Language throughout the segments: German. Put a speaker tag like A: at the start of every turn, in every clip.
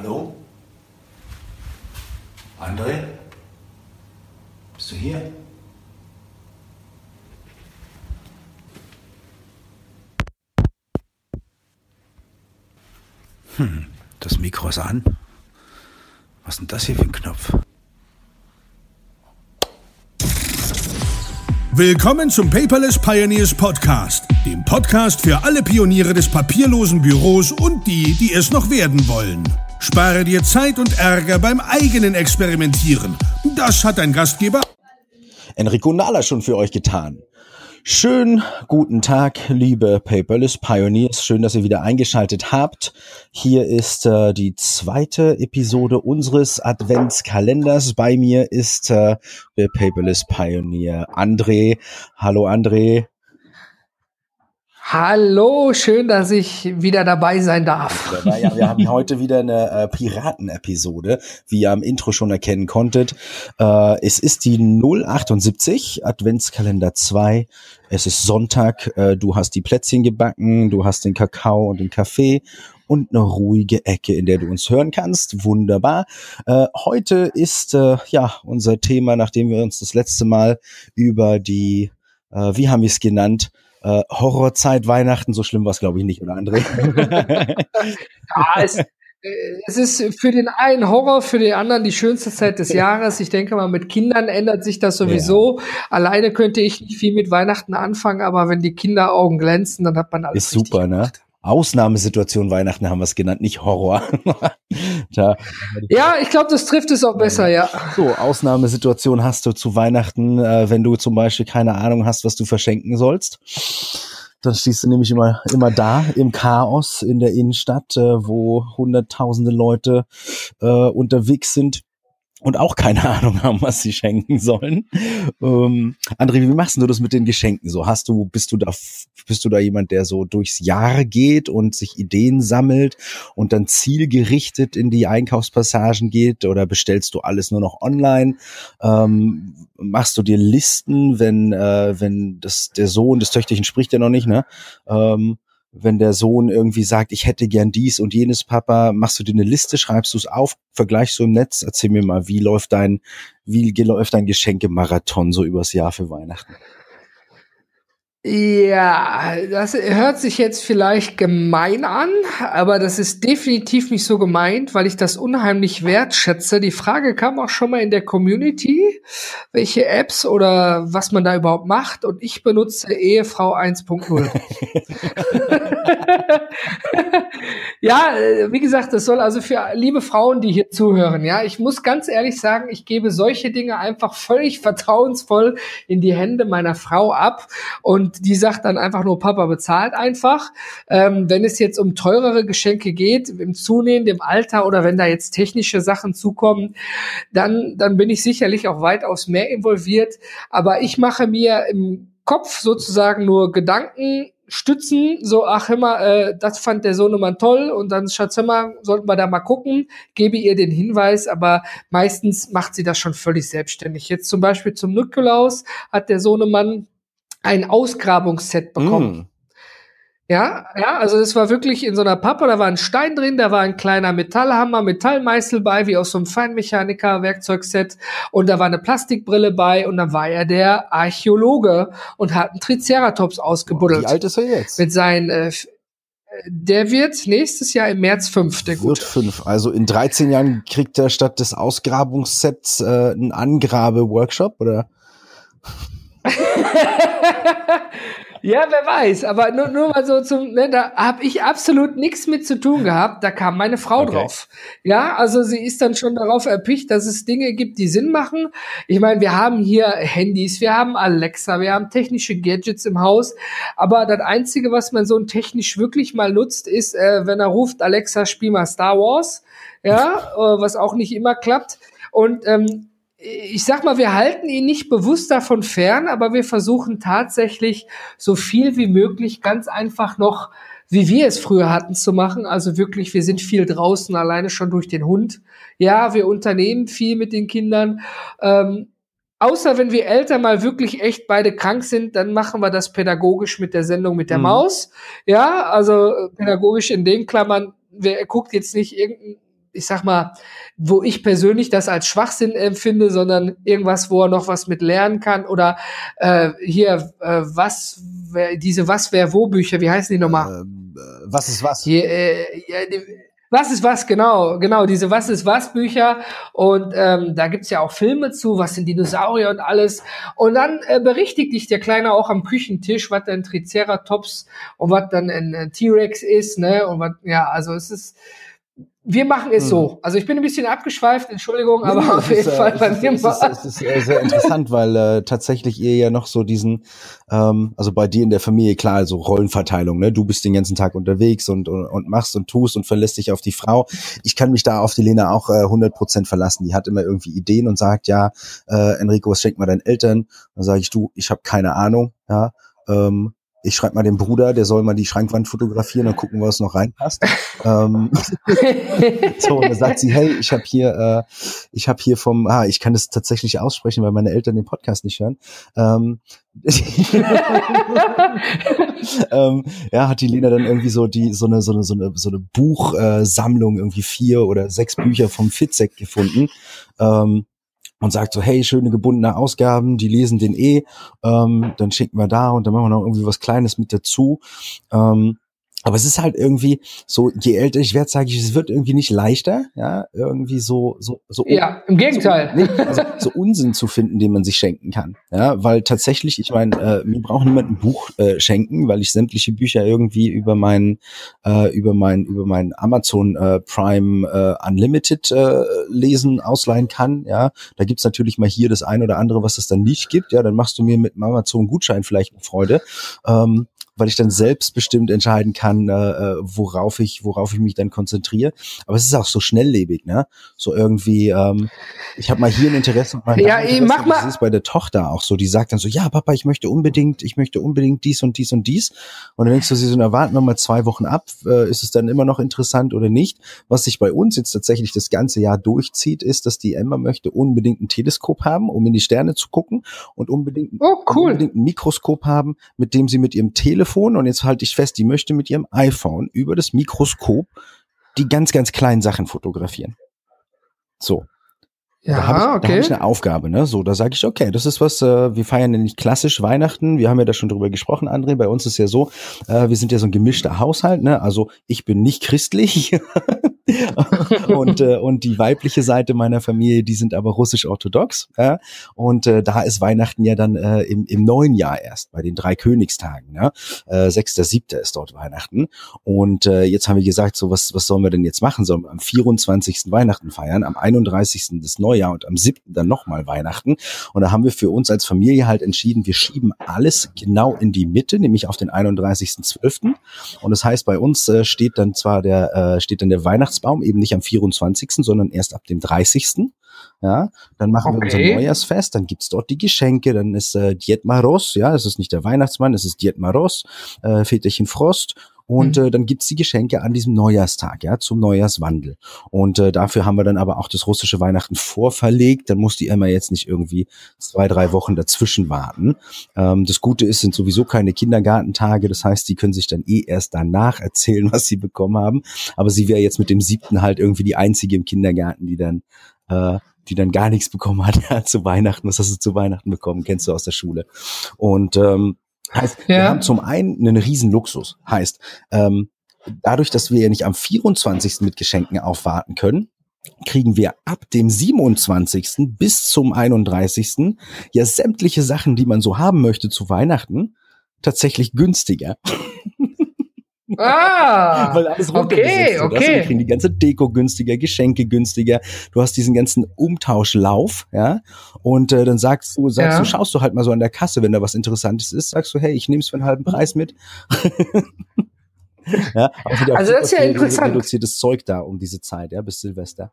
A: Hallo? André? Bist du hier? Hm, das Mikro ist an. Was ist denn das hier für ein Knopf?
B: Willkommen zum Paperless Pioneers Podcast, dem Podcast für alle Pioniere des papierlosen Büros und die, die es noch werden wollen. Spare dir Zeit und Ärger beim eigenen Experimentieren. Das hat dein Gastgeber
A: Enrico Nahler schon für euch getan. Schönen guten Tag, liebe Paperless Pioneers. Schön, dass ihr wieder eingeschaltet habt. Hier ist äh, die zweite Episode unseres Adventskalenders. Bei mir ist äh, der Paperless Pioneer André. Hallo André.
C: Hallo, schön, dass ich wieder dabei sein darf.
A: Ja, wir haben heute wieder eine äh, Piraten-Episode, wie ihr am Intro schon erkennen konntet. Äh, es ist die 078 Adventskalender 2. Es ist Sonntag. Äh, du hast die Plätzchen gebacken, du hast den Kakao und den Kaffee und eine ruhige Ecke, in der du uns hören kannst. Wunderbar. Äh, heute ist äh, ja unser Thema, nachdem wir uns das letzte Mal über die, äh, wie haben wir es genannt, äh, Horrorzeit, Weihnachten, so schlimm war es, glaube ich, nicht, oder André?
C: ja, es, äh, es ist für den einen Horror, für den anderen die schönste Zeit des Jahres. Ich denke mal, mit Kindern ändert sich das sowieso. Ja. Alleine könnte ich nicht viel mit Weihnachten anfangen, aber wenn die Kinderaugen glänzen, dann hat man alles.
A: Ist super, ne? gemacht. ne? Ausnahmesituation Weihnachten haben wir es genannt, nicht Horror.
C: da, ja, ich glaube, das trifft es auch besser, ja.
A: So, Ausnahmesituation hast du zu Weihnachten, äh, wenn du zum Beispiel keine Ahnung hast, was du verschenken sollst. Dann stehst du nämlich immer, immer da im Chaos in der Innenstadt, äh, wo hunderttausende Leute äh, unterwegs sind und auch keine Ahnung haben, was sie schenken sollen. Ähm, André, wie machst du das mit den Geschenken so? Hast du, bist du da, bist du da jemand, der so durchs Jahr geht und sich Ideen sammelt und dann zielgerichtet in die Einkaufspassagen geht oder bestellst du alles nur noch online? Ähm, machst du dir Listen, wenn, äh, wenn das, der Sohn des Töchterchen spricht ja noch nicht, ne? Ähm, wenn der Sohn irgendwie sagt, ich hätte gern dies und jenes, Papa, machst du dir eine Liste, schreibst du es auf, vergleichst du im Netz, erzähl mir mal, wie läuft dein, wie läuft dein Geschenkemarathon so übers Jahr für Weihnachten?
C: Ja, das hört sich jetzt vielleicht gemein an, aber das ist definitiv nicht so gemeint, weil ich das unheimlich wertschätze. Die Frage kam auch schon mal in der Community, welche Apps oder was man da überhaupt macht und ich benutze Ehefrau 1.0. ja, äh, wie gesagt, das soll also für liebe Frauen, die hier zuhören, ja, ich muss ganz ehrlich sagen, ich gebe solche Dinge einfach völlig vertrauensvoll in die Hände meiner Frau ab und die sagt dann einfach nur, Papa bezahlt einfach. Ähm, wenn es jetzt um teurere Geschenke geht, im zunehmenden Alter oder wenn da jetzt technische Sachen zukommen, dann, dann bin ich sicherlich auch weitaus mehr involviert. Aber ich mache mir im Kopf sozusagen nur Gedanken, stützen, so, ach immer, äh, das fand der Sohnemann toll und dann, Schatz, immer, sollten wir da mal gucken, gebe ihr den Hinweis, aber meistens macht sie das schon völlig selbstständig. Jetzt zum Beispiel zum Nikolaus hat der Sohnemann ein Ausgrabungsset bekommen. Mm. Ja, ja, also es war wirklich in so einer Pappe, da war ein Stein drin, da war ein kleiner Metallhammer, Metallmeißel bei, wie aus so einem Feinmechaniker-Werkzeugset und da war eine Plastikbrille bei und dann war er der Archäologe und hat einen Triceratops ausgebuddelt.
A: Wie alt ist er jetzt?
C: Mit seinen, äh, der wird nächstes Jahr im März fünf, der
A: Gute. Wird fünf, also in 13 Jahren kriegt er statt des Ausgrabungssets äh, einen Angrabe-Workshop, oder?
C: ja, wer weiß, aber nur, nur mal so zum, ne, da habe ich absolut nichts mit zu tun gehabt. Da kam meine Frau okay. drauf. Ja, also sie ist dann schon darauf erpicht, dass es Dinge gibt, die Sinn machen. Ich meine, wir haben hier Handys, wir haben Alexa, wir haben technische Gadgets im Haus, aber das Einzige, was man so technisch wirklich mal nutzt, ist, äh, wenn er ruft, Alexa, spiel mal Star Wars. Ja, äh, was auch nicht immer klappt. Und ähm, ich sag mal, wir halten ihn nicht bewusst davon fern, aber wir versuchen tatsächlich so viel wie möglich ganz einfach noch, wie wir es früher hatten, zu machen. Also wirklich, wir sind viel draußen, alleine schon durch den Hund. Ja, wir unternehmen viel mit den Kindern. Ähm, außer wenn wir Eltern mal wirklich echt beide krank sind, dann machen wir das pädagogisch mit der Sendung mit der mhm. Maus. Ja, also äh, pädagogisch in den Klammern, wer guckt jetzt nicht irgendein ich sag mal, wo ich persönlich das als Schwachsinn empfinde, sondern irgendwas, wo er noch was mit lernen kann oder äh, hier äh, was diese was wer wo Bücher, wie heißen die nochmal?
A: Ähm, äh, was ist was?
C: Hier, äh, ja, die, was ist was, genau, genau, diese Was ist was Bücher. Und ähm, da gibt's ja auch Filme zu, was sind Dinosaurier und alles. Und dann äh, berichtigt dich der Kleine auch am Küchentisch, was denn Triceratops und was dann ein, ein T-Rex ist, ne? Und was, ja, also es ist, wir machen es hm. so. Also ich bin ein bisschen abgeschweift, Entschuldigung, aber ja, auf jeden ist, Fall bei mir
A: war. Es ist, ist sehr interessant, weil äh, tatsächlich ihr ja noch so diesen, ähm, also bei dir in der Familie klar, also Rollenverteilung, ne? Du bist den ganzen Tag unterwegs und, und, und machst und tust und verlässt dich auf die Frau. Ich kann mich da auf die Lena auch äh, 100% verlassen. Die hat immer irgendwie Ideen und sagt, ja, äh, Enrico, was schenkt mal deinen Eltern? Dann sage ich, du, ich habe keine Ahnung, ja. Ähm, ich schreibe mal dem Bruder, der soll mal die Schrankwand fotografieren und gucken, was noch reinpasst. ähm, so, und dann sagt sie, hey, ich habe hier, äh, ich habe hier vom, ah, ich kann das tatsächlich aussprechen, weil meine Eltern den Podcast nicht hören. Ähm, ähm, ja, hat die Lena dann irgendwie so die so eine so eine so eine so eine Buchsammlung äh, irgendwie vier oder sechs Bücher vom Fitzek gefunden. Ähm, und sagt so, hey, schöne gebundene Ausgaben, die lesen den eh, ähm, dann schicken wir da und dann machen wir noch irgendwie was Kleines mit dazu. Ähm, aber es ist halt irgendwie so, je älter ich werde, sage ich, es wird irgendwie nicht leichter, ja, irgendwie so, so, so.
C: Ja, im Gegenteil.
A: So, nee, also so Unsinn zu finden, den man sich schenken kann, ja, weil tatsächlich, ich meine, äh, mir braucht niemand ein Buch äh, schenken, weil ich sämtliche Bücher irgendwie über meinen, äh, über mein, über mein Amazon äh, Prime äh, Unlimited äh, lesen, ausleihen kann, ja. Da gibt's natürlich mal hier das ein oder andere, was es dann nicht gibt, ja, dann machst du mir mit dem Amazon Gutschein vielleicht eine Freude. Ähm, weil ich dann selbstbestimmt entscheiden kann, äh, äh, worauf ich, worauf ich mich dann konzentriere. Aber es ist auch so schnelllebig, ne? So irgendwie, ähm, ich habe mal hier ein Interesse und mein
C: ja, Interesse, mach mal. Das
A: ist bei der Tochter auch so. Die sagt dann so, ja, Papa, ich möchte unbedingt, ich möchte unbedingt dies und dies und dies. Und dann denkst du, sie so, na, warten wir mal zwei Wochen ab, äh, ist es dann immer noch interessant oder nicht? Was sich bei uns jetzt tatsächlich das ganze Jahr durchzieht, ist, dass die Emma möchte unbedingt ein Teleskop haben, um in die Sterne zu gucken und unbedingt,
C: oh, cool.
A: unbedingt ein Mikroskop haben, mit dem sie mit ihrem Telefon Telefon und jetzt halte ich fest, die möchte mit ihrem iPhone über das Mikroskop die ganz, ganz kleinen Sachen fotografieren. So.
C: Ja,
A: da habe ich,
C: okay.
A: da hab ich eine Aufgabe, ne? So, da sage ich, okay, das ist was, äh, wir feiern ja nicht klassisch Weihnachten. Wir haben ja da schon drüber gesprochen, André. Bei uns ist ja so, äh, wir sind ja so ein gemischter Haushalt, ne? Also ich bin nicht christlich. und, äh, und die weibliche Seite meiner Familie, die sind aber russisch-orthodox. Ja? Und äh, da ist Weihnachten ja dann äh, im, im neuen Jahr erst, bei den drei Königstagen. Ja? Äh, 6., 7. ist dort Weihnachten. Und äh, jetzt haben wir gesagt, so was, was sollen wir denn jetzt machen? Sollen wir am 24. Weihnachten feiern, am 31. das Neujahr und am 7. dann nochmal Weihnachten. Und da haben wir für uns als Familie halt entschieden, wir schieben alles genau in die Mitte, nämlich auf den 31.12. Und das heißt, bei uns äh, steht dann zwar der, äh, steht dann der Weihnachts Weihnachtsbaum eben nicht am 24., sondern erst ab dem 30. Ja, dann machen okay. wir unser Neujahrsfest, dann gibt's dort die Geschenke, dann ist äh, Diet Maros, ja, es ist nicht der Weihnachtsmann, es ist Diet Maros, äh, Väterchen Frost und mhm. äh, dann gibt's die Geschenke an diesem Neujahrstag, ja, zum Neujahrswandel. Und äh, dafür haben wir dann aber auch das russische Weihnachten vorverlegt. Dann muss die Emma jetzt nicht irgendwie zwei, drei Wochen dazwischen warten. Ähm, das Gute ist, sind sowieso keine Kindergartentage. Das heißt, die können sich dann eh erst danach erzählen, was sie bekommen haben. Aber sie wäre jetzt mit dem siebten halt irgendwie die einzige im Kindergarten, die dann äh, die dann gar nichts bekommen hat ja, zu Weihnachten. Was hast du zu Weihnachten bekommen? Kennst du aus der Schule? Und ähm, Heißt, ja. wir haben zum einen einen riesen Luxus. Heißt, ähm, dadurch, dass wir ja nicht am 24. mit Geschenken aufwarten können, kriegen wir ab dem 27. bis zum 31. ja sämtliche Sachen, die man so haben möchte zu Weihnachten, tatsächlich günstiger.
C: Ah,
A: weil alles okay,
C: wird. okay.
A: Wir kriegen die ganze Deko günstiger, Geschenke günstiger. Du hast diesen ganzen Umtauschlauf, ja. Und äh, dann sagst du, sagst ja. du, schaust du halt mal so an der Kasse, wenn da was Interessantes ist, sagst du, hey, ich nehme es für einen halben Preis mit. ja,
C: also das ist ja interessant.
A: Reduziertes Zeug da um diese Zeit, ja, bis Silvester.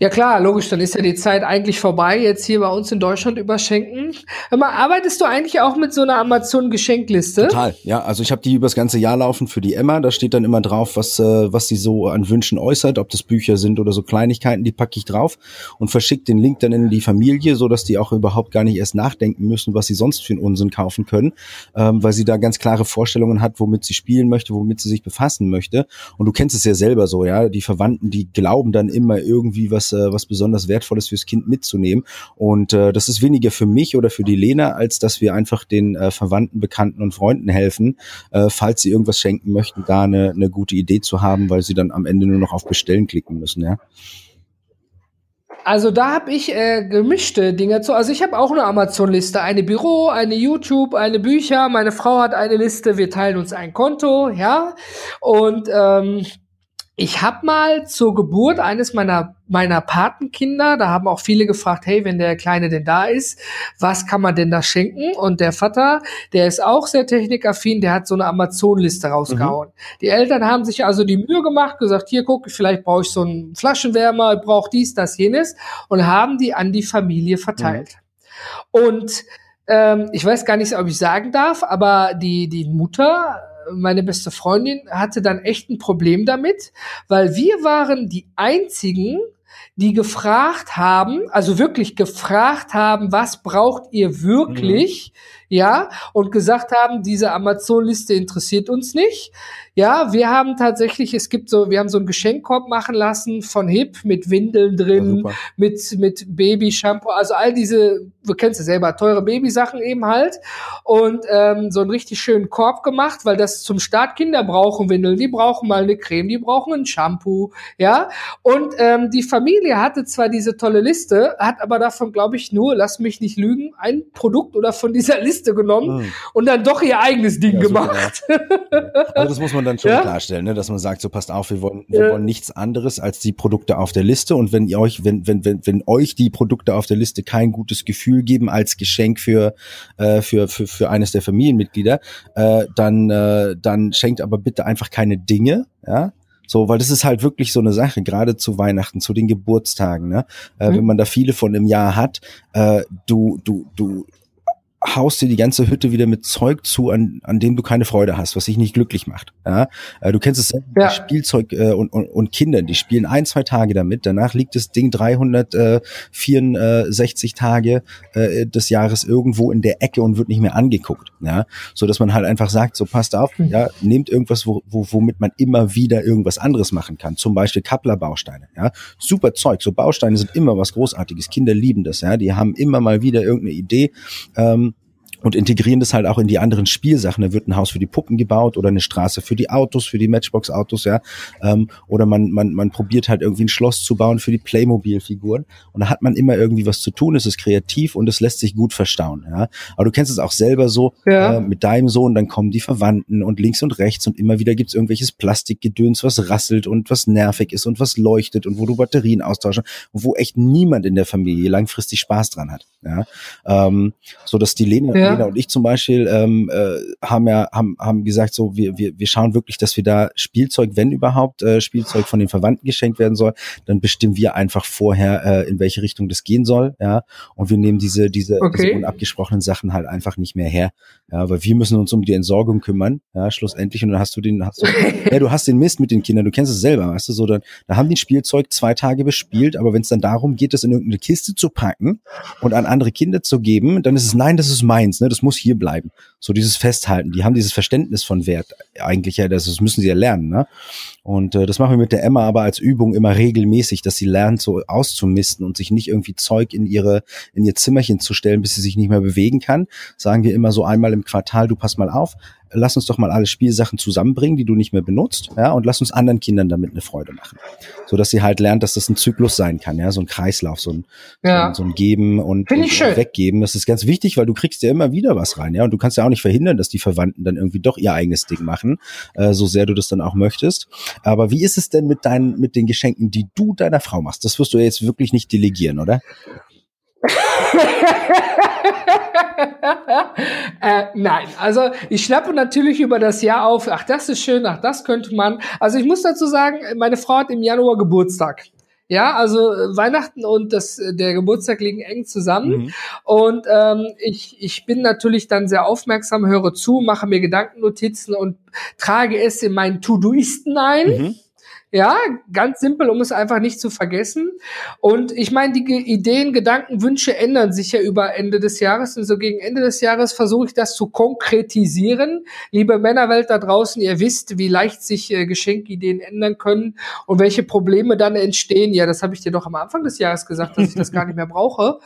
C: Ja klar, logisch, dann ist ja die Zeit eigentlich vorbei, jetzt hier bei uns in Deutschland überschenken. Aber arbeitest du eigentlich auch mit so einer Amazon-Geschenkliste?
A: Total, ja. Also ich habe die übers ganze Jahr laufen für die Emma. Da steht dann immer drauf, was, äh, was sie so an Wünschen äußert, ob das Bücher sind oder so Kleinigkeiten, die packe ich drauf und verschicke den Link dann in die Familie, so dass die auch überhaupt gar nicht erst nachdenken müssen, was sie sonst für einen Unsinn kaufen können, ähm, weil sie da ganz klare Vorstellungen hat, womit sie spielen möchte, womit sie sich befassen möchte. Und du kennst es ja selber so, ja. Die Verwandten, die glauben dann immer irgendwie was was, äh, was besonders Wertvolles fürs Kind mitzunehmen. Und äh, das ist weniger für mich oder für die Lena, als dass wir einfach den äh, Verwandten, Bekannten und Freunden helfen, äh, falls sie irgendwas schenken möchten, da eine, eine gute Idee zu haben, weil sie dann am Ende nur noch auf Bestellen klicken müssen, ja.
C: Also da habe ich äh, gemischte Dinge zu. Also ich habe auch eine Amazon-Liste, eine Büro, eine YouTube, eine Bücher. Meine Frau hat eine Liste. Wir teilen uns ein Konto, ja. Und ähm, ich habe mal zur Geburt eines meiner meiner Patenkinder, da haben auch viele gefragt, hey, wenn der Kleine denn da ist, was kann man denn da schenken? Und der Vater, der ist auch sehr technikaffin, der hat so eine Amazon-Liste rausgehauen. Mhm. Die Eltern haben sich also die Mühe gemacht, gesagt, hier guck, vielleicht brauche ich so einen Flaschenwärmer, brauche dies, das, jenes und haben die an die Familie verteilt. Mhm. Und ähm, ich weiß gar nicht, ob ich sagen darf, aber die, die Mutter meine beste Freundin hatte dann echt ein Problem damit, weil wir waren die einzigen, die gefragt haben, also wirklich gefragt haben, was braucht ihr wirklich, mhm. Ja, und gesagt haben, diese Amazon-Liste interessiert uns nicht. Ja, wir haben tatsächlich, es gibt so, wir haben so einen Geschenkkorb machen lassen von Hip mit Windeln drin, ja, mit, mit Baby-Shampoo, also all diese, du kennst es selber, teure Babysachen eben halt. Und ähm, so einen richtig schönen Korb gemacht, weil das zum Start Kinder brauchen Windeln, die brauchen mal eine Creme, die brauchen ein Shampoo, ja. Und ähm, die Familie hatte zwar diese tolle Liste, hat aber davon, glaube ich, nur, lass mich nicht lügen, ein Produkt oder von dieser Liste genommen hm. und dann doch ihr eigenes Ding ja, gemacht.
A: also das muss man dann schon ja? klarstellen, ne? dass man sagt, so passt auf, wir wollen, wir ja. wollen nichts anderes als die Produkte auf der Liste. Und wenn ihr euch, wenn, wenn, wenn, wenn euch die Produkte auf der Liste kein gutes Gefühl geben als Geschenk für, äh, für, für, für eines der Familienmitglieder, äh, dann, äh, dann schenkt aber bitte einfach keine Dinge, ja, so, weil das ist halt wirklich so eine Sache, gerade zu Weihnachten, zu den Geburtstagen, ne? Äh, mhm. Wenn man da viele von im Jahr hat, äh, du, du, du haust dir die ganze Hütte wieder mit Zeug zu, an, an dem du keine Freude hast, was dich nicht glücklich macht. Ja? Äh, du kennst es ja. Spielzeug äh, und, und, und Kinder, die spielen ein, zwei Tage damit, danach liegt das Ding 364 Tage äh, des Jahres irgendwo in der Ecke und wird nicht mehr angeguckt. Ja? So dass man halt einfach sagt, so passt auf, mhm. ja, nehmt irgendwas, wo, wo, womit man immer wieder irgendwas anderes machen kann. Zum Beispiel Kappler-Bausteine. Ja? Super Zeug, so Bausteine sind immer was Großartiges. Kinder lieben das, ja, die haben immer mal wieder irgendeine Idee. Ähm, und integrieren das halt auch in die anderen Spielsachen. Da wird ein Haus für die Puppen gebaut oder eine Straße für die Autos, für die Matchbox-Autos, ja. Ähm, oder man, man, man probiert halt irgendwie ein Schloss zu bauen für die Playmobil-Figuren. Und da hat man immer irgendwie was zu tun, es ist kreativ und es lässt sich gut verstauen, ja. Aber du kennst es auch selber so, ja. äh, mit deinem Sohn, dann kommen die Verwandten und links und rechts und immer wieder gibt's irgendwelches Plastikgedöns, was rasselt und was nervig ist und was leuchtet und wo du Batterien austauschen und wo echt niemand in der Familie langfristig Spaß dran hat, ja. Ähm, so dass die Lena, ja Lena und ich zum Beispiel ähm, äh, haben ja haben, haben gesagt, so wir, wir, wir schauen wirklich, dass wir da Spielzeug, wenn überhaupt äh, Spielzeug von den Verwandten geschenkt werden soll, dann bestimmen wir einfach vorher, äh, in welche Richtung das gehen soll, ja. Und wir nehmen diese diese, okay. diese unabgesprochenen Sachen halt einfach nicht mehr her, ja, weil wir müssen uns um die Entsorgung kümmern, ja, schlussendlich. Und dann hast du den, hast du, ja, du hast den Mist mit den Kindern, du kennst es selber, weißt du, so dann, da haben die Spielzeug zwei Tage bespielt, aber wenn es dann darum geht, das in irgendeine Kiste zu packen und an andere Kinder zu geben, dann ist es nein, das ist meins, ne, das muss hier bleiben. So dieses Festhalten, die haben dieses Verständnis von Wert eigentlich ja, das, müssen sie ja lernen, ne? Und äh, das machen wir mit der Emma aber als Übung immer regelmäßig, dass sie lernt, so auszumisten und sich nicht irgendwie Zeug in ihre in ihr Zimmerchen zu stellen, bis sie sich nicht mehr bewegen kann. Sagen wir immer so einmal im Quartal, du pass mal auf, lass uns doch mal alle Spielsachen zusammenbringen, die du nicht mehr benutzt, ja, und lass uns anderen Kindern damit eine Freude machen. So dass sie halt lernt, dass das ein Zyklus sein kann, ja, so ein Kreislauf, so ein, ja. so, ein, so ein Geben und, und Weggeben. Das ist ganz wichtig, weil du kriegst ja immer wieder was rein, ja, und du kannst ja auch nicht verhindern, dass die Verwandten dann irgendwie doch ihr eigenes Ding machen, äh, so sehr du das dann auch möchtest. Aber wie ist es denn mit deinen, mit den Geschenken, die du deiner Frau machst? Das wirst du jetzt wirklich nicht delegieren, oder?
C: äh, nein, also ich schnappe natürlich über das Jahr auf, ach, das ist schön, ach, das könnte man. Also ich muss dazu sagen, meine Frau hat im Januar Geburtstag. Ja, also äh, Weihnachten und das, äh, der Geburtstag liegen eng zusammen. Mhm. Und ähm, ich, ich bin natürlich dann sehr aufmerksam, höre zu, mache mir Gedankennotizen und trage es in meinen To-Doisten ein. Mhm. Ja, ganz simpel, um es einfach nicht zu vergessen. Und ich meine, die Ideen, Gedanken, Wünsche ändern sich ja über Ende des Jahres. Und so gegen Ende des Jahres versuche ich das zu konkretisieren. Liebe Männerwelt da draußen, ihr wisst, wie leicht sich äh, Geschenkideen ändern können und welche Probleme dann entstehen. Ja, das habe ich dir doch am Anfang des Jahres gesagt, dass ich das gar nicht mehr brauche.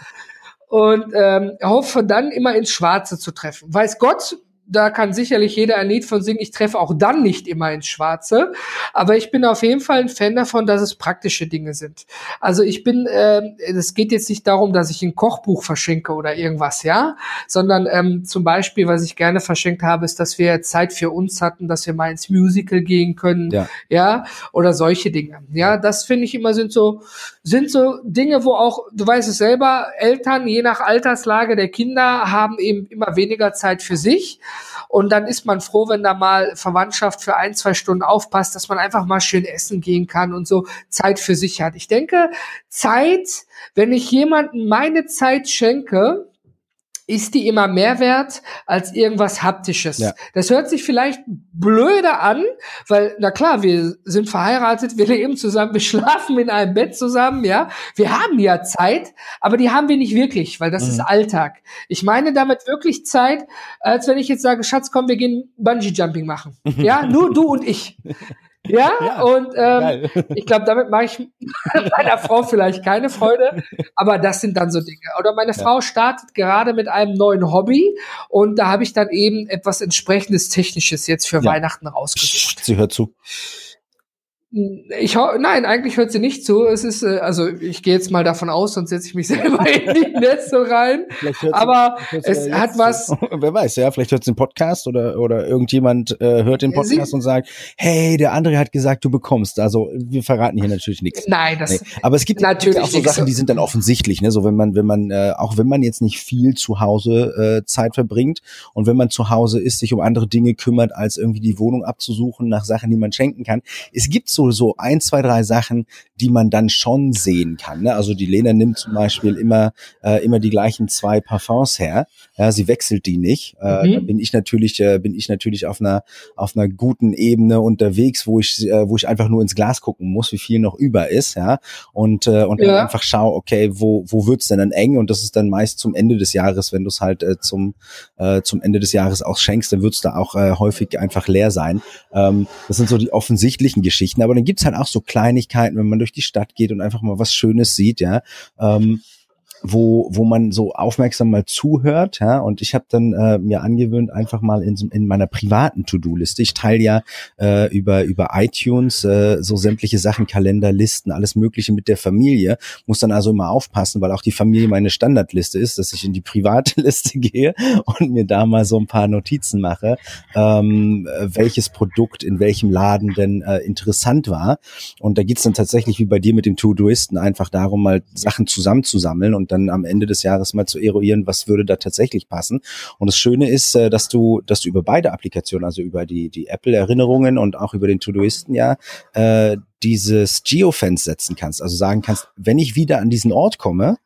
C: Und ähm, hoffe dann immer ins Schwarze zu treffen. Weiß Gott, da kann sicherlich jeder ein Lied von singen. Ich treffe auch dann nicht immer ins Schwarze. Aber ich bin auf jeden Fall ein Fan davon, dass es praktische Dinge sind. Also ich bin, äh, es geht jetzt nicht darum, dass ich ein Kochbuch verschenke oder irgendwas, ja, sondern ähm, zum Beispiel, was ich gerne verschenkt habe, ist, dass wir Zeit für uns hatten, dass wir mal ins Musical gehen können, ja, ja oder solche Dinge. Ja, das finde ich immer sind so, sind so Dinge, wo auch, du weißt es selber, Eltern, je nach Alterslage der Kinder, haben eben immer weniger Zeit für sich. Und dann ist man froh, wenn da mal Verwandtschaft für ein, zwei Stunden aufpasst, dass man einfach mal schön essen gehen kann und so Zeit für sich hat. Ich denke, Zeit, wenn ich jemanden meine Zeit schenke, ist die immer mehr wert als irgendwas Haptisches. Ja. Das hört sich vielleicht blöder an, weil, na klar, wir sind verheiratet, wir leben zusammen, wir schlafen in einem Bett zusammen, ja. Wir haben ja Zeit, aber die haben wir nicht wirklich, weil das mhm. ist Alltag. Ich meine damit wirklich Zeit, als wenn ich jetzt sage, Schatz, komm, wir gehen Bungee-Jumping machen. Ja, nur du und ich. Ja, ja und ähm, ich glaube, damit mache ich meiner Frau vielleicht keine Freude, aber das sind dann so Dinge. Oder meine ja. Frau startet gerade mit einem neuen Hobby und da habe ich dann eben etwas entsprechendes Technisches jetzt für ja. Weihnachten rausgesucht.
A: Sie hört zu.
C: Ich nein, eigentlich hört sie nicht zu. Es ist äh, also ich gehe jetzt mal davon aus, sonst setze ich mich selber in die Netze rein. Aber sie, es ja hat was.
A: Wer weiß, ja, vielleicht hört sie den Podcast oder oder irgendjemand äh, hört den Podcast sie, und sagt, hey, der andere hat gesagt, du bekommst. Also wir verraten hier natürlich nichts.
C: Nein, das. Nee.
A: Aber es gibt natürlich auch so Sachen, die sind dann offensichtlich, ne? So wenn man wenn man äh, auch wenn man jetzt nicht viel zu Hause äh, Zeit verbringt und wenn man zu Hause ist, sich um andere Dinge kümmert, als irgendwie die Wohnung abzusuchen nach Sachen, die man schenken kann. Es gibt so so, so ein, zwei, drei Sachen, die man dann schon sehen kann. Ne? Also die Lena nimmt zum Beispiel immer, äh, immer die gleichen zwei Parfums her. Ja, sie wechselt die nicht. Äh, mhm. Da bin ich natürlich, äh, bin ich natürlich auf einer, auf einer guten Ebene unterwegs, wo ich, äh, wo ich einfach nur ins Glas gucken muss, wie viel noch über ist, ja. Und, äh, und ja. dann einfach schau, okay, wo, wo wird's denn dann eng? Und das ist dann meist zum Ende des Jahres, wenn du es halt äh, zum, äh, zum Ende des Jahres auch schenkst, dann wird's da auch äh, häufig einfach leer sein. Ähm, das sind so die offensichtlichen Geschichten. Aber dann gibt's halt auch so Kleinigkeiten, wenn man durch die Stadt geht und einfach mal was Schönes sieht, ja. Ähm, wo, wo man so aufmerksam mal zuhört. Ja? Und ich habe dann äh, mir angewöhnt, einfach mal in, in meiner privaten To-Do-Liste. Ich teile ja äh, über, über iTunes äh, so sämtliche Sachen, Kalender, Listen, alles Mögliche mit der Familie. Muss dann also immer aufpassen, weil auch die Familie meine Standardliste ist, dass ich in die private Liste gehe und mir da mal so ein paar Notizen mache, ähm, welches Produkt in welchem Laden denn äh, interessant war. Und da geht's dann tatsächlich wie bei dir mit dem To-Doisten einfach darum, mal Sachen zusammenzusammeln und dann am Ende des Jahres mal zu eruieren, was würde da tatsächlich passen. Und das Schöne ist, äh, dass du, dass du über beide Applikationen, also über die, die Apple-Erinnerungen und auch über den Todoisten, ja, äh, dieses Geofence setzen kannst. Also sagen kannst, wenn ich wieder an diesen Ort komme,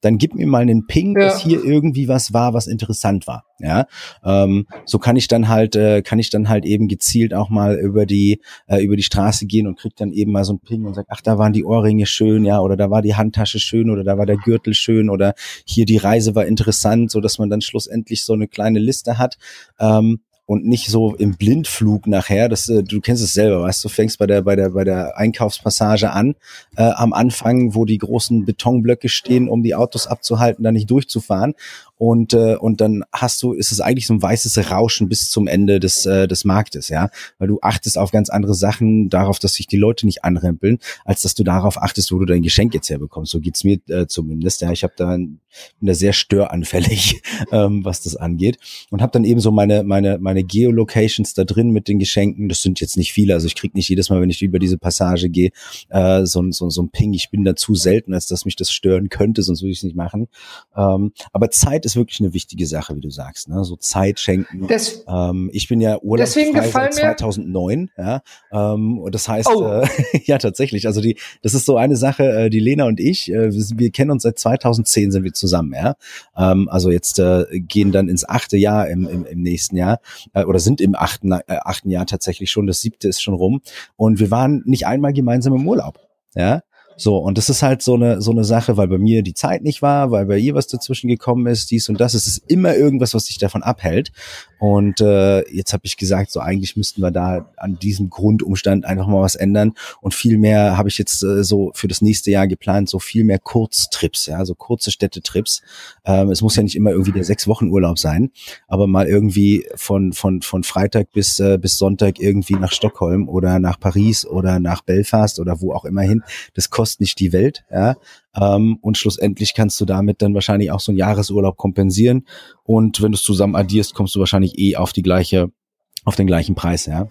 A: dann gib mir mal einen Ping, ja. dass hier irgendwie was war, was interessant war. Ja, ähm, so kann ich dann halt, äh, kann ich dann halt eben gezielt auch mal über die äh, über die Straße gehen und krieg dann eben mal so einen Ping und sag, ach, da waren die Ohrringe schön, ja, oder da war die Handtasche schön oder da war der Gürtel schön oder hier die Reise war interessant, so dass man dann schlussendlich so eine kleine Liste hat. Ähm, und nicht so im Blindflug nachher. Das, äh, du kennst es selber, weißt du, fängst bei der bei der bei der Einkaufspassage an äh, am Anfang, wo die großen Betonblöcke stehen, um die Autos abzuhalten, da nicht durchzufahren und äh, und dann hast du ist es eigentlich so ein weißes Rauschen bis zum Ende des äh, des Marktes, ja, weil du achtest auf ganz andere Sachen, darauf, dass sich die Leute nicht anrempeln, als dass du darauf achtest, wo du dein Geschenk jetzt herbekommst. So geht's mir äh, zumindest. Ja, ich habe da bin da sehr störanfällig, ähm, was das angeht und habe dann eben so meine meine meine meine Geolocations da drin mit den Geschenken. Das sind jetzt nicht viele, also ich krieg nicht jedes Mal, wenn ich über diese Passage gehe, äh, so, so, so ein Ping. Ich bin da zu selten, als dass mich das stören könnte, sonst würde ich es nicht machen. Ähm, aber Zeit ist wirklich eine wichtige Sache, wie du sagst. Ne? So Zeit schenken. Das, ähm, ich bin ja urlaubsfrei seit 2009. Ja? Ähm, und das heißt, oh. äh, ja tatsächlich, also die, das ist so eine Sache, äh, die Lena und ich, äh, wir, wir kennen uns seit 2010 sind wir zusammen. Ja? Ähm, also jetzt äh, gehen dann ins achte Jahr im, im, im nächsten Jahr äh, oder sind im achten, äh, achten Jahr tatsächlich schon. Das siebte ist schon rum. Und wir waren nicht einmal gemeinsam im Urlaub. Ja, so, und das ist halt so eine, so eine Sache, weil bei mir die Zeit nicht war, weil bei ihr was dazwischen gekommen ist, dies und das. Es ist immer irgendwas, was dich davon abhält. Und äh, jetzt habe ich gesagt, so eigentlich müssten wir da an diesem Grundumstand einfach mal was ändern. Und viel mehr habe ich jetzt äh, so für das nächste Jahr geplant, so viel mehr Kurztrips, ja, so kurze Städtetrips. Ähm, es muss ja nicht immer irgendwie der sechs Wochen Urlaub sein, aber mal irgendwie von von von Freitag bis äh, bis Sonntag irgendwie nach Stockholm oder nach Paris oder nach Belfast oder wo auch immer hin. Das kostet nicht die Welt, ja. Ähm, und schlussendlich kannst du damit dann wahrscheinlich auch so einen Jahresurlaub kompensieren. Und wenn du es zusammen addierst, kommst du wahrscheinlich eh auf die gleiche, auf den gleichen Preis, ja.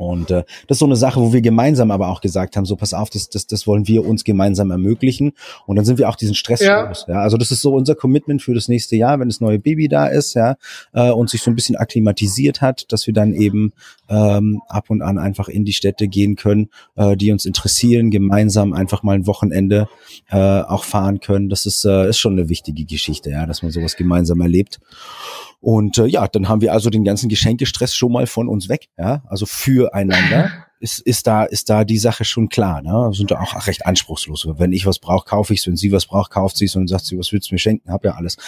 A: Und äh, das ist so eine Sache, wo wir gemeinsam aber auch gesagt haben, so pass auf, das, das, das wollen wir uns gemeinsam ermöglichen. Und dann sind wir auch diesen Stress ja. los. Ja? Also das ist so unser Commitment für das nächste Jahr, wenn das neue Baby da ist, ja, äh, und sich so ein bisschen akklimatisiert hat, dass wir dann eben ähm, ab und an einfach in die Städte gehen können, äh, die uns interessieren, gemeinsam einfach mal ein Wochenende äh, auch fahren können. Das ist, äh, ist schon eine wichtige Geschichte, ja, dass man sowas gemeinsam erlebt. Und äh, ja, dann haben wir also den ganzen Geschenkestress schon mal von uns weg, ja, also füreinander. Ist, ist da ist da die Sache schon klar. Ne? Sind da auch recht anspruchslos. Wenn ich was brauche, kaufe ich es. Wenn sie was braucht, kauft sie es und sagt sie, was willst du mir schenken? Hab ja alles.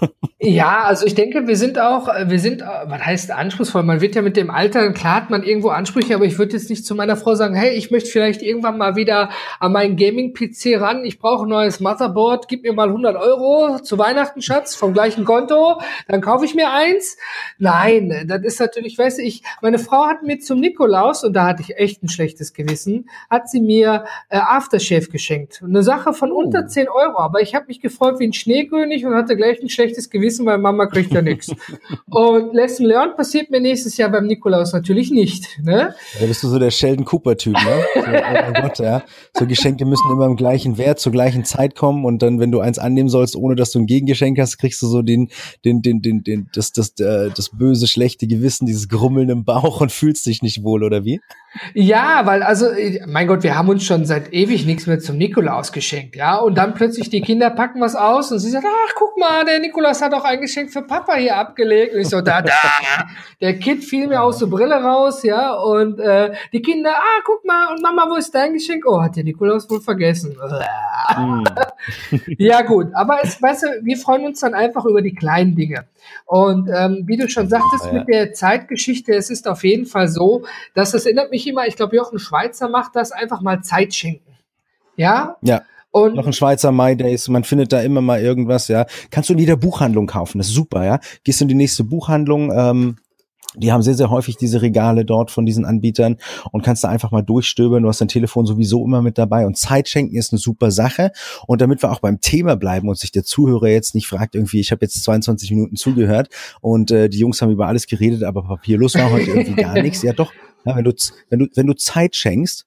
C: ja, also ich denke, wir sind auch, wir sind, was heißt anspruchsvoll? Man wird ja mit dem Alter, klar hat man irgendwo Ansprüche, aber ich würde jetzt nicht zu meiner Frau sagen, hey, ich möchte vielleicht irgendwann mal wieder an meinen Gaming-PC ran. Ich brauche ein neues Motherboard. Gib mir mal 100 Euro zu Weihnachten, Schatz, vom gleichen Konto. Dann kaufe ich mir eins. Nein, das ist natürlich, weißt du, ich, meine Frau hat mir zum Nikolaus und da hatte ich echt ein schlechtes Gewissen, hat sie mir äh, Aftershave geschenkt. Eine Sache von oh. unter 10 Euro, aber ich habe mich gefreut wie ein Schneekönig und hatte gleich ein schlechtes Gewissen, weil Mama kriegt ja nichts. Und Lesson Learned passiert mir nächstes Jahr beim Nikolaus natürlich nicht. Ne?
A: Da bist du so der Sheldon Cooper-Typ, ne? So, oh Gott, ja. So Geschenke müssen immer im gleichen Wert, zur gleichen Zeit kommen und dann, wenn du eins annehmen sollst, ohne dass du ein Gegengeschenk hast, kriegst du so den, den, den, den, den, das, das, das, äh, das böse, schlechte Gewissen, dieses Grummeln im Bauch und fühlst dich nicht wohl, oder wie?
C: Ja, weil also, mein Gott, wir haben uns schon seit ewig nichts mehr zum Nikolaus geschenkt, ja. Und dann plötzlich die Kinder packen was aus und sie sagt, ach, guck mal, der Nikolaus hat auch ein Geschenk für Papa hier abgelegt. Und ich so, da, da. Der Kid fiel mir aus der Brille raus, ja. Und äh, die Kinder, ah, guck mal, und Mama, wo ist dein Geschenk? Oh, hat der Nikolaus wohl vergessen. Hm. ja, gut, aber es, weißt du, wir freuen uns dann einfach über die kleinen Dinge. Und ähm, wie du schon sagtest, ja. mit der Zeitgeschichte, es ist auf jeden Fall so, dass es erinnert mich immer, ich glaube, Jochen Schweizer macht das, einfach mal Zeit schenken. Ja?
A: Ja. Und noch ein Schweizer My Days, man findet da immer mal irgendwas, ja. Kannst du in jeder Buchhandlung kaufen, das ist super, ja. Gehst in die nächste Buchhandlung, ähm, die haben sehr, sehr häufig diese Regale dort von diesen Anbietern und kannst da einfach mal durchstöbern. Du hast dein Telefon sowieso immer mit dabei und Zeit schenken ist eine super Sache. Und damit wir auch beim Thema bleiben und sich der Zuhörer jetzt nicht fragt, irgendwie, ich habe jetzt 22 Minuten zugehört und äh, die Jungs haben über alles geredet, aber papierlos war heute irgendwie gar nichts. Ja doch, ja, wenn du, wenn du, wenn du Zeit schenkst,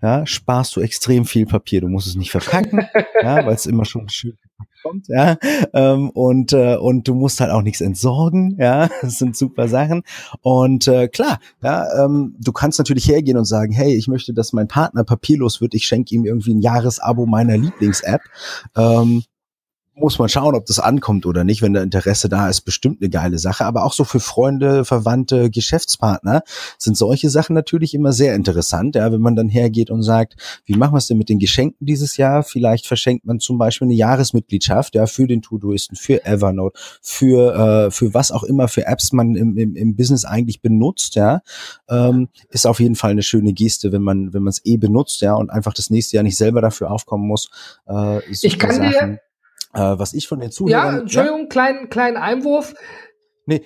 A: ja, sparst du extrem viel Papier. Du musst es nicht verpacken, ja, weil es immer schon schön kommt, ja, ähm, und äh, und du musst halt auch nichts entsorgen, ja, das sind super Sachen. Und äh, klar, ja, ähm, du kannst natürlich hergehen und sagen, hey, ich möchte, dass mein Partner papierlos wird, ich schenke ihm irgendwie ein Jahresabo meiner Lieblings-App, ähm, muss man schauen, ob das ankommt oder nicht. Wenn da Interesse da ist, bestimmt eine geile Sache. Aber auch so für Freunde, Verwandte, Geschäftspartner sind solche Sachen natürlich immer sehr interessant. Ja, wenn man dann hergeht und sagt, wie machen wir es denn mit den Geschenken dieses Jahr? Vielleicht verschenkt man zum Beispiel eine Jahresmitgliedschaft, ja, für den Todoisten, für Evernote, für, äh, für was auch immer, für Apps man im, im, im Business eigentlich benutzt, ja, ähm, ist auf jeden Fall eine schöne Geste, wenn man, wenn man es eh benutzt, ja, und einfach das nächste Jahr nicht selber dafür aufkommen muss.
C: Äh, ich kann Sachen. dir
A: äh, was ich von den Zuhörern...
C: Ja, Entschuldigung, ja? kleinen, kleinen Einwurf. Nee.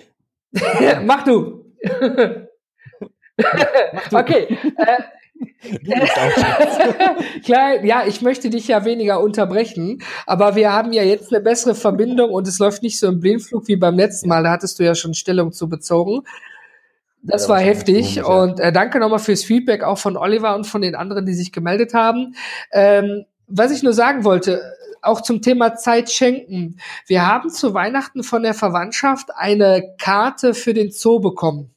C: Mach du. Mach du. Okay. Äh, Klar, ja, ich möchte dich ja weniger unterbrechen, aber wir haben ja jetzt eine bessere Verbindung und es läuft nicht so im Blindflug wie beim letzten Mal. Da hattest du ja schon Stellung zu bezogen. Das war heftig und äh, danke nochmal fürs Feedback auch von Oliver und von den anderen, die sich gemeldet haben. Ähm, was ich nur sagen wollte, auch zum Thema Zeit schenken. Wir haben zu Weihnachten von der Verwandtschaft eine Karte für den Zoo bekommen.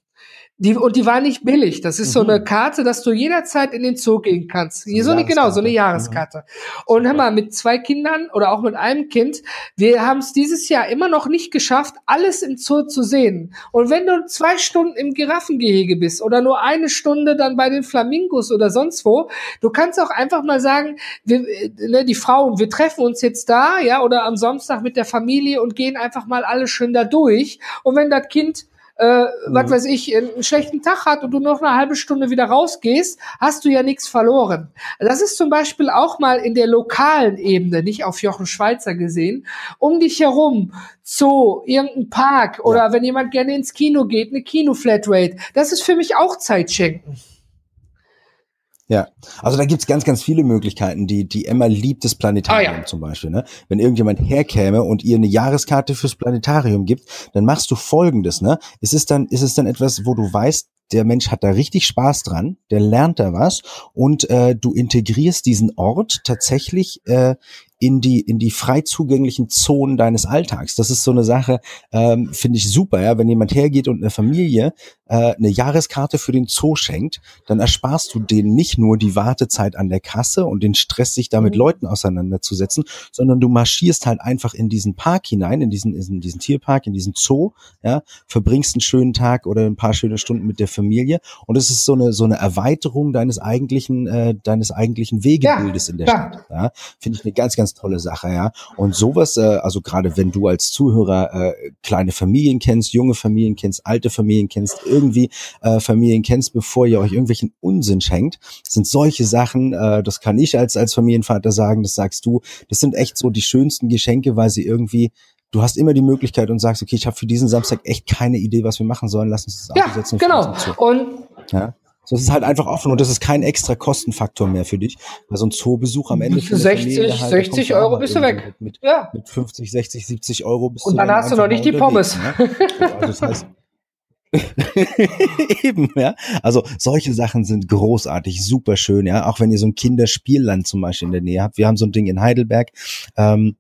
C: Die, und die war nicht billig. Das ist mhm. so eine Karte, dass du jederzeit in den Zoo gehen kannst. Hier so eine, genau, so eine Jahreskarte. Mhm. Und hör mal, mit zwei Kindern oder auch mit einem Kind, wir haben es dieses Jahr immer noch nicht geschafft, alles im Zoo zu sehen. Und wenn du zwei Stunden im Giraffengehege bist oder nur eine Stunde dann bei den Flamingos oder sonst wo, du kannst auch einfach mal sagen, wir, ne, die Frauen, wir treffen uns jetzt da, ja, oder am Samstag mit der Familie und gehen einfach mal alle schön da durch. Und wenn das Kind äh, mhm. was weiß ich, einen schlechten Tag hat und du noch eine halbe Stunde wieder rausgehst, hast du ja nichts verloren. Das ist zum Beispiel auch mal in der lokalen Ebene, nicht auf Jochen Schweizer gesehen, um dich herum, Zoo, irgendein Park oder ja. wenn jemand gerne ins Kino geht, eine Kino-Flatrate. Das ist für mich auch Zeit schenken.
A: Ja, also da gibt's ganz, ganz viele Möglichkeiten. Die, die Emma liebt das Planetarium ah, ja. zum Beispiel. Ne? Wenn irgendjemand herkäme und ihr eine Jahreskarte fürs Planetarium gibt, dann machst du folgendes, ne? Es ist dann, ist es dann etwas, wo du weißt, der Mensch hat da richtig Spaß dran, der lernt da was und äh, du integrierst diesen Ort tatsächlich äh, in die in die frei zugänglichen Zonen deines Alltags. Das ist so eine Sache, ähm, finde ich super, ja. Wenn jemand hergeht und eine Familie äh, eine Jahreskarte für den Zoo schenkt, dann ersparst du denen nicht nur die Wartezeit an der Kasse und den Stress, sich da mit mhm. Leuten auseinanderzusetzen, sondern du marschierst halt einfach in diesen Park hinein, in diesen in diesen Tierpark, in diesen Zoo, ja, verbringst einen schönen Tag oder ein paar schöne Stunden mit der Familie und es ist so eine so eine Erweiterung deines eigentlichen äh, deines eigentlichen Wegebildes ja, in der ja. Stadt. Ja? Finde ich eine ganz ganz ganz tolle Sache, ja. Und sowas, äh, also gerade wenn du als Zuhörer äh, kleine Familien kennst, junge Familien kennst, alte Familien kennst, irgendwie äh, Familien kennst, bevor ihr euch irgendwelchen Unsinn schenkt, sind solche Sachen, äh, das kann ich als, als Familienvater sagen, das sagst du, das sind echt so die schönsten Geschenke, weil sie irgendwie du hast immer die Möglichkeit und sagst, okay, ich habe für diesen Samstag echt keine Idee, was wir machen sollen, lass uns das
C: ja, setzen. Genau. Und
A: ja. So, das ist halt einfach offen und das ist kein extra Kostenfaktor mehr für dich. Weil so ein Zoobesuch am Ende
C: für 60, halt, 60 Euro bist du weg.
A: Mit, ja. mit 50, 60, 70 Euro
C: bist und du Und dann hast du noch nicht die Pommes. Ne?
A: Also das heißt, Eben, ja. Also solche Sachen sind großartig, super schön, ja. Auch wenn ihr so ein Kinderspielland zum Beispiel in der Nähe habt. Wir haben so ein Ding in Heidelberg. Ähm,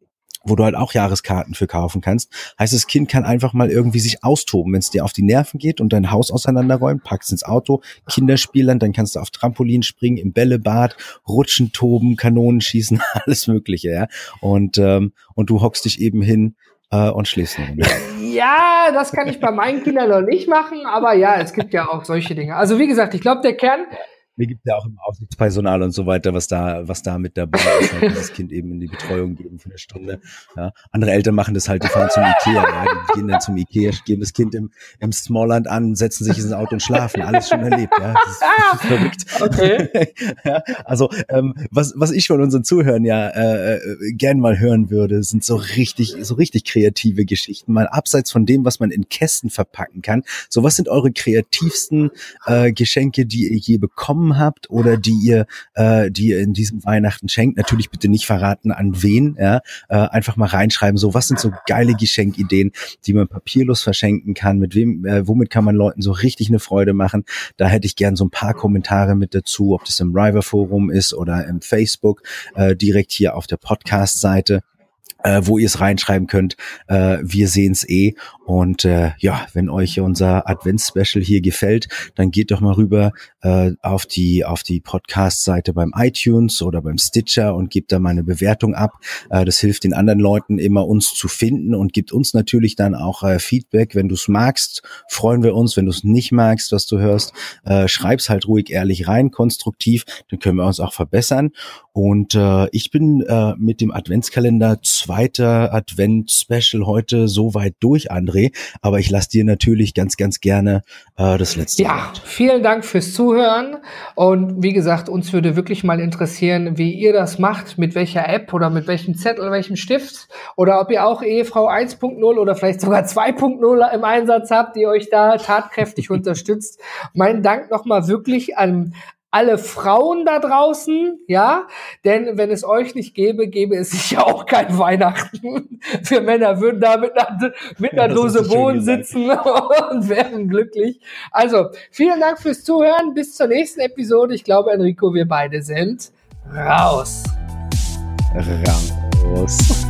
A: wo du halt auch Jahreskarten für kaufen kannst. Heißt, das Kind kann einfach mal irgendwie sich austoben, wenn es dir auf die Nerven geht und dein Haus auseinanderräumt, packst ins Auto, Kinderspielern, dann kannst du auf Trampolin springen, im Bällebad, rutschen, toben, Kanonen schießen, alles mögliche, ja. Und, ähm, und du hockst dich eben hin äh, und schläfst eine Runde.
C: Ja, das kann ich bei meinen Kindern noch nicht machen, aber ja, es gibt ja auch solche Dinge. Also wie gesagt, ich glaube, der Kern,
A: mir gibt ja auch immer Aufsichtspersonal und so weiter, was da, was da mit dabei ist, halt das Kind eben in die Betreuung geben für eine Stunde. Ja. Andere Eltern machen das halt, die fahren zum Ikea, ja. die gehen dann zum Ikea, geben das Kind im, im Smallland an, setzen sich ins Auto und schlafen. Alles schon erlebt, ja. Das ist, das ist verrückt. Okay. ja, also ähm, was, was ich von unseren Zuhörern ja äh, äh, gern mal hören würde, sind so richtig, so richtig kreative Geschichten, mal abseits von dem, was man in Kästen verpacken kann. So, was sind eure kreativsten äh, Geschenke, die ihr je bekommen bekommen habt oder die ihr, äh, die ihr in diesem Weihnachten schenkt. Natürlich bitte nicht verraten, an wen. Ja, äh, einfach mal reinschreiben. So, was sind so geile Geschenkideen, die man papierlos verschenken kann? Mit wem, äh, womit kann man Leuten so richtig eine Freude machen? Da hätte ich gern so ein paar Kommentare mit dazu, ob das im River Forum ist oder im Facebook, äh, direkt hier auf der Podcast-Seite äh, wo ihr es reinschreiben könnt. Äh, wir sehen es eh. Und äh, ja, wenn euch unser Advents-Special hier gefällt, dann geht doch mal rüber äh, auf die auf die Podcast-Seite beim iTunes oder beim Stitcher und gebt da mal eine Bewertung ab. Äh, das hilft den anderen Leuten immer uns zu finden und gibt uns natürlich dann auch äh, Feedback. Wenn du es magst, freuen wir uns. Wenn du es nicht magst, was du hörst, äh, schreib's halt ruhig ehrlich rein, konstruktiv. Dann können wir uns auch verbessern. Und äh, ich bin äh, mit dem Adventskalender zweiter Advent-Special heute so weit durch, André. Aber ich lasse dir natürlich ganz, ganz gerne äh, das letzte
C: Ja, Wort. vielen Dank fürs Zuhören. Und wie gesagt, uns würde wirklich mal interessieren, wie ihr das macht, mit welcher App oder mit welchem Zettel, welchem Stift. Oder ob ihr auch Ehefrau 1.0 oder vielleicht sogar 2.0 im Einsatz habt, die euch da tatkräftig unterstützt. Mein Dank nochmal wirklich an alle Frauen da draußen, ja, denn wenn es euch nicht gäbe, gäbe es sicher auch kein Weihnachten. Wir Männer würden da mit einer, mit einer ja, Dose Bohnen sitzen und wären glücklich. Also, vielen Dank fürs Zuhören. Bis zur nächsten Episode. Ich glaube, Enrico, wir beide sind raus.
A: Raus.